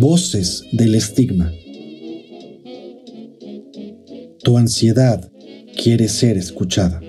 Voces del estigma. Tu ansiedad quiere ser escuchada.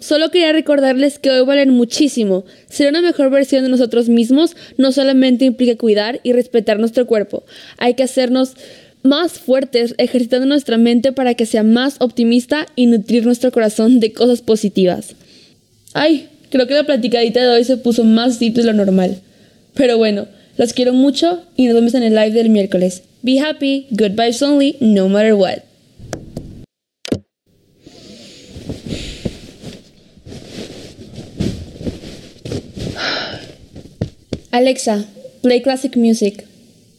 Solo quería recordarles que hoy valen muchísimo. Ser una mejor versión de nosotros mismos no solamente implica cuidar y respetar nuestro cuerpo. Hay que hacernos más fuertes, ejercitando nuestra mente para que sea más optimista y nutrir nuestro corazón de cosas positivas. Ay, creo que la platicadita de hoy se puso más deep de lo normal. Pero bueno, los quiero mucho y nos vemos en el live del miércoles. Be happy, good vibes only, no matter what. Alexa, play classic music.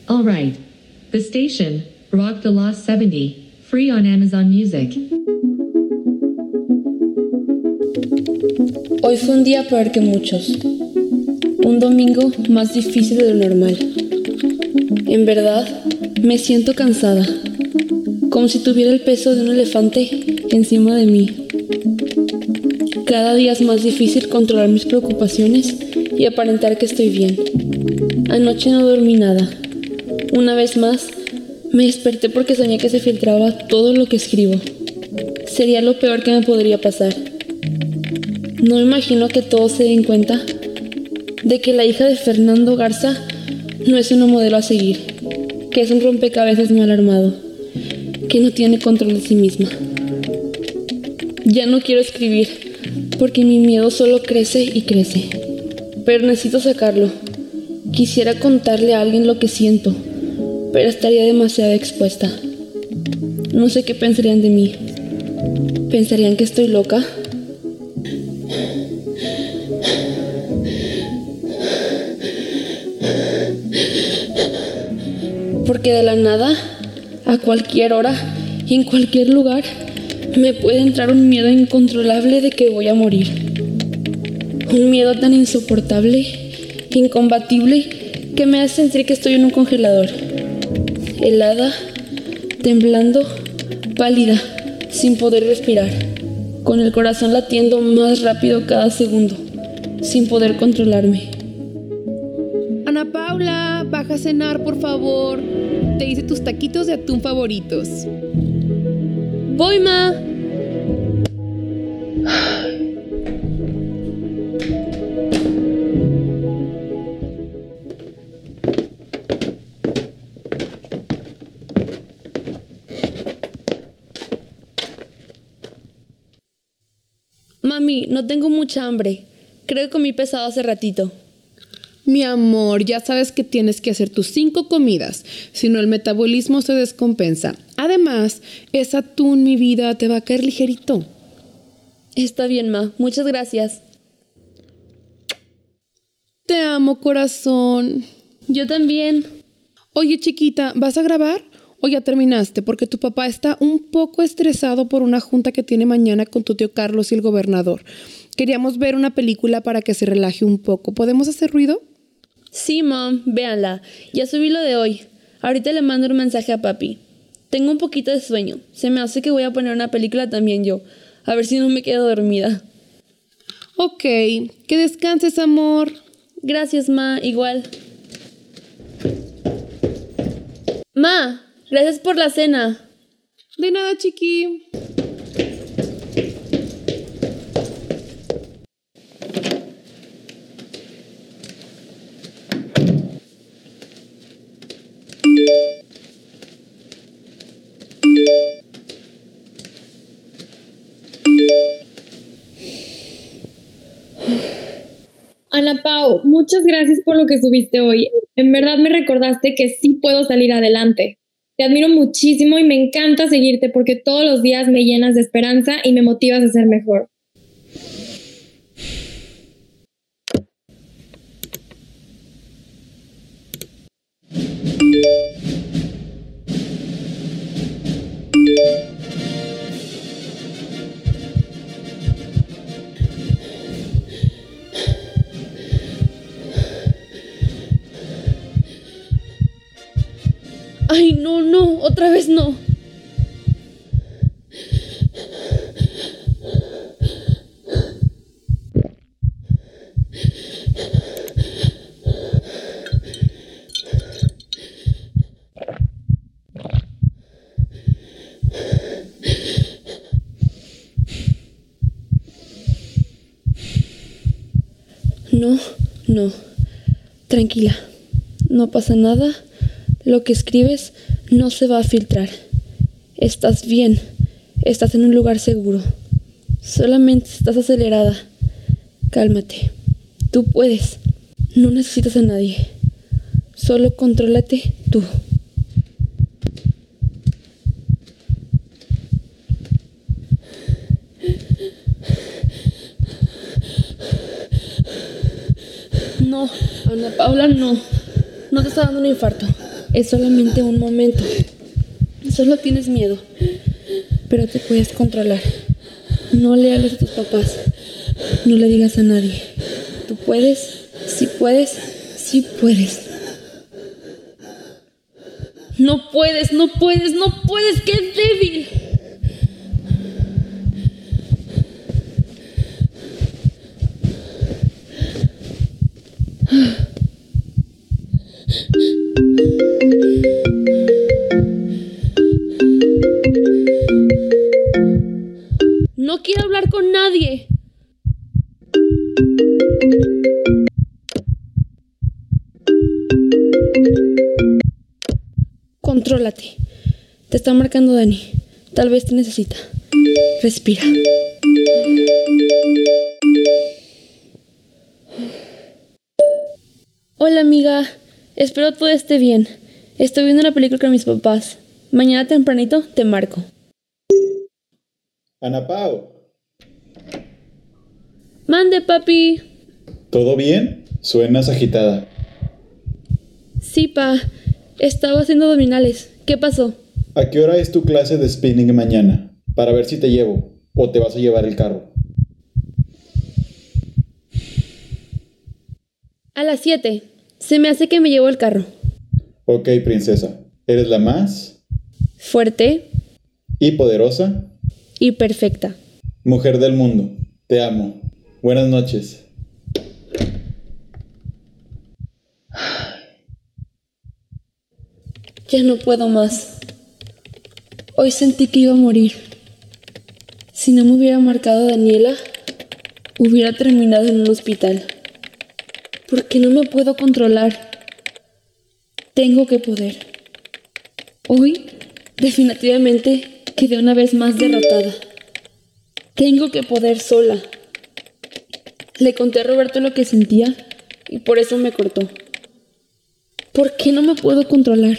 All right. The station, Rock the Lost 70, free on Amazon Music. Hoy fue un día peor que muchos. Un domingo más difícil de lo normal. En verdad, me siento cansada. Como si tuviera el peso de un elefante encima de mí. Cada día es más difícil controlar mis preocupaciones y aparentar que estoy bien. Anoche no dormí nada. Una vez más, me desperté porque soñé que se filtraba todo lo que escribo. Sería lo peor que me podría pasar. No imagino que todos se den cuenta de que la hija de Fernando Garza no es una modelo a seguir, que es un rompecabezas mal armado, que no tiene control de sí misma. Ya no quiero escribir, porque mi miedo solo crece y crece. Pero necesito sacarlo. Quisiera contarle a alguien lo que siento, pero estaría demasiado expuesta. No sé qué pensarían de mí. ¿Pensarían que estoy loca? Porque de la nada, a cualquier hora y en cualquier lugar, me puede entrar un miedo incontrolable de que voy a morir. Un miedo tan insoportable, incombatible, que me hace sentir que estoy en un congelador. Helada, temblando, pálida, sin poder respirar, con el corazón latiendo más rápido cada segundo, sin poder controlarme. Ana Paula, baja a cenar, por favor. Te hice tus taquitos de atún favoritos. ¡Voy, ma! Mami, no tengo mucha hambre. Creo que comí pesado hace ratito. Mi amor, ya sabes que tienes que hacer tus cinco comidas, si no el metabolismo se descompensa. Además, ese atún, mi vida, te va a caer ligerito. Está bien, ma. Muchas gracias. Te amo, corazón. Yo también. Oye, chiquita, ¿vas a grabar? ¿O ya terminaste? Porque tu papá está un poco estresado por una junta que tiene mañana con tu tío Carlos y el gobernador. Queríamos ver una película para que se relaje un poco. ¿Podemos hacer ruido? Sí, mom, véanla. Ya subí lo de hoy. Ahorita le mando un mensaje a papi. Tengo un poquito de sueño. Se me hace que voy a poner una película también yo. A ver si no me quedo dormida. Ok, que descanses, amor. Gracias, ma. Igual. Ma, gracias por la cena. De nada, chiqui. Ana Pau, muchas gracias por lo que subiste hoy. En verdad me recordaste que sí puedo salir adelante. Te admiro muchísimo y me encanta seguirte porque todos los días me llenas de esperanza y me motivas a ser mejor. Otra vez no. No, no. Tranquila. No pasa nada. Lo que escribes no se va a filtrar. Estás bien. Estás en un lugar seguro. Solamente estás acelerada. Cálmate. Tú puedes. No necesitas a nadie. Solo contrólate tú. No, Ana Paula, no. No te está dando un infarto. Es solamente un momento. Solo tienes miedo. Pero te puedes controlar. No le hables a tus papás. No le digas a nadie. Tú puedes, si puedes, si puedes. No puedes, no puedes, no puedes, qué débil. Marcando Dani. Tal vez te necesita. Respira. Hola amiga. Espero todo esté bien. Estoy viendo una película con mis papás. Mañana tempranito te marco. Ana Pau, Mande, papi. ¿todo bien? Suenas agitada. Sí, pa. Estaba haciendo abdominales. ¿Qué pasó? ¿A qué hora es tu clase de spinning mañana? Para ver si te llevo o te vas a llevar el carro. A las 7. Se me hace que me llevo el carro. Ok, princesa. Eres la más Fuerte y poderosa y perfecta. mujer del mundo. Te amo. Buenas noches. Ya no puedo más. Hoy sentí que iba a morir. Si no me hubiera marcado Daniela, hubiera terminado en un hospital. ¿Por qué no me puedo controlar? Tengo que poder. Hoy, definitivamente, quedé una vez más derrotada. Tengo que poder sola. Le conté a Roberto lo que sentía y por eso me cortó. ¿Por qué no me puedo controlar?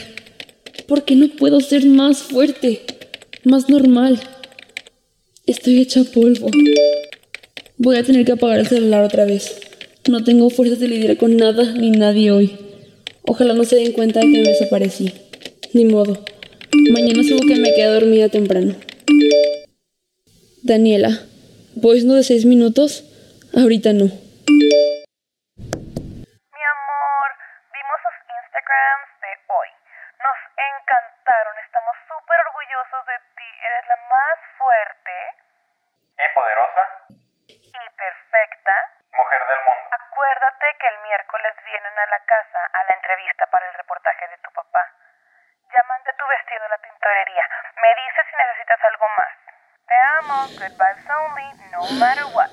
¿Por qué no puedo ser más fuerte? Más normal. Estoy hecha polvo. Voy a tener que apagar el celular otra vez. No tengo fuerzas de lidiar con nada ni nadie hoy. Ojalá no se den cuenta de que me desaparecí. Ni modo. Mañana subo que me quedé dormida temprano. Daniela, ¿voice no de seis minutos? Ahorita no. Mi amor, vimos sus Instagrams de hoy. Nos encantaron, estamos súper orgullosos de ti. Eres la más fuerte y poderosa y perfecta. mujer del mundo. Acuérdate que el miércoles vienen a la casa a la entrevista para el reportaje de tu papá. Ya mandé tu vestido a la tintorería. Me dices si necesitas algo más. Te amo. No matter what.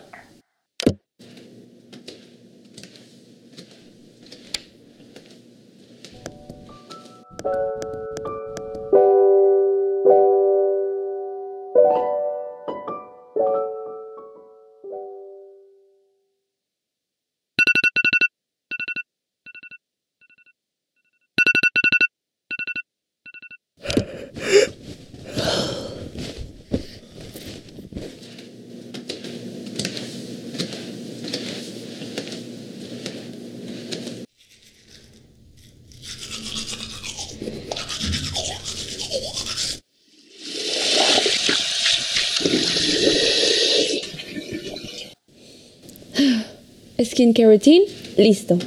Skincare routine, listo.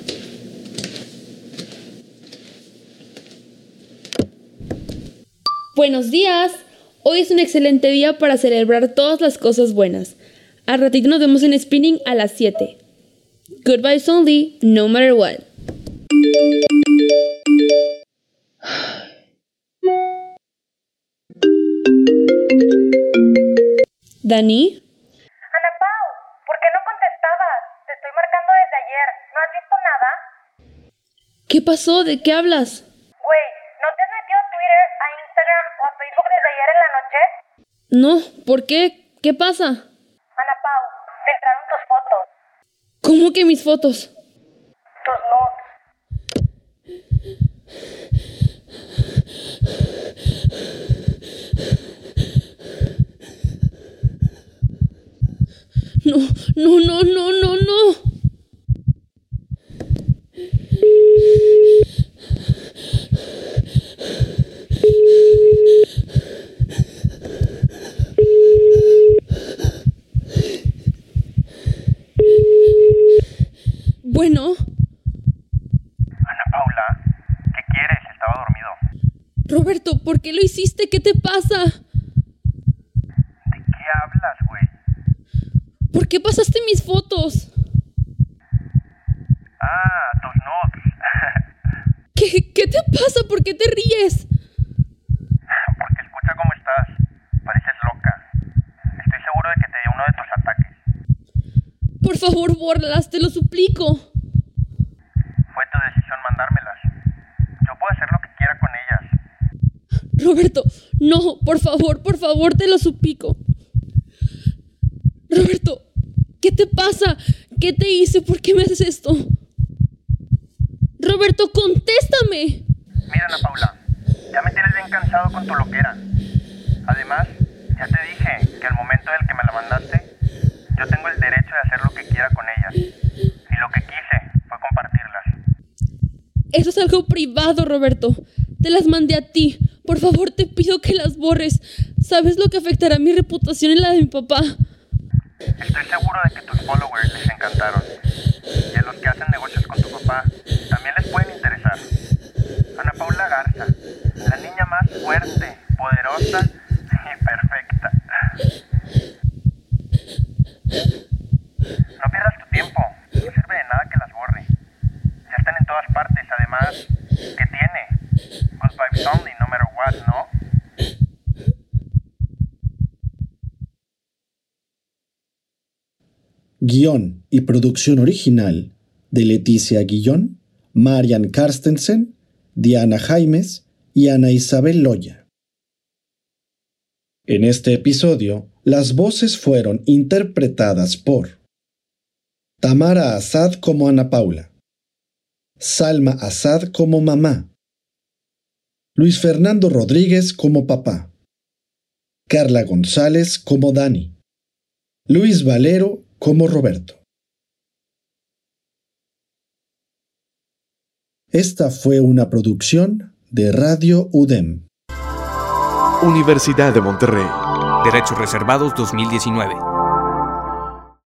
Buenos días. Hoy es un excelente día para celebrar todas las cosas buenas. Al ratito nos vemos en Spinning a las 7. Goodbyes only, no matter what. ¿Dani? Ana Pau, ¿por qué no contestabas? Te estoy marcando desde ayer. ¿No has visto nada? ¿Qué pasó? ¿De qué hablas? Güey, ¿no te has metido a Twitter, a Instagram o a Facebook desde ayer en la noche? No, ¿por qué? ¿Qué pasa? Ana Pau, filtraron tus fotos. ¿Cómo que mis fotos? Tus nudes. No, no, no, no, no, no. Bueno, Ana Paula, ¿qué quieres? Estaba dormido. Roberto, ¿por qué lo hiciste? ¿Qué te pasa? ¿De qué hablas, güey? ¿Por qué pasaste mis fotos? Ah, tus nudes. ¿Qué, qué te pasa? ¿Por qué te ríes? Porque escucha cómo estás. Pareces loca. Estoy seguro de que te dio uno de tus ataques. Por favor, bórralas, te lo suplico. Fue tu decisión mandármelas. Yo puedo hacer lo que quiera con ellas. Roberto, no, por favor, por favor, te lo suplico. Roberto, ¿qué te pasa? ¿Qué te hice? ¿Por qué me haces esto? Roberto, contéstame. Mira, Ana Paula, ya me tienes bien cansado con tu loquera. Además, ya te dije que al momento del que me la mandaste, yo tengo el derecho de hacer lo que quiera con ellas. Y lo que quise fue compartirlas. Eso es algo privado, Roberto. Te las mandé a ti. Por favor, te pido que las borres. ¿Sabes lo que afectará mi reputación y la de mi papá? Estoy seguro de que tus followers les encantaron. Y a los que hacen negocios con tu papá también les pueden interesar. Ana Paula Garza, la niña más fuerte, poderosa y perfecta. No pierdas tu tiempo. No sirve de nada que las borre. Ya están en todas partes. Además, ¿qué tiene? Good vibes only, no matter what, ¿no? Guión y producción original de Leticia Guillón, Marian Carstensen, Diana Jaimes y Ana Isabel Loya. En este episodio, las voces fueron interpretadas por Tamara Asad como Ana Paula, Salma Asad como mamá, Luis Fernando Rodríguez como papá, Carla González como Dani, Luis Valero como Roberto. Esta fue una producción de Radio UDEM. Universidad de Monterrey. Derechos Reservados 2019.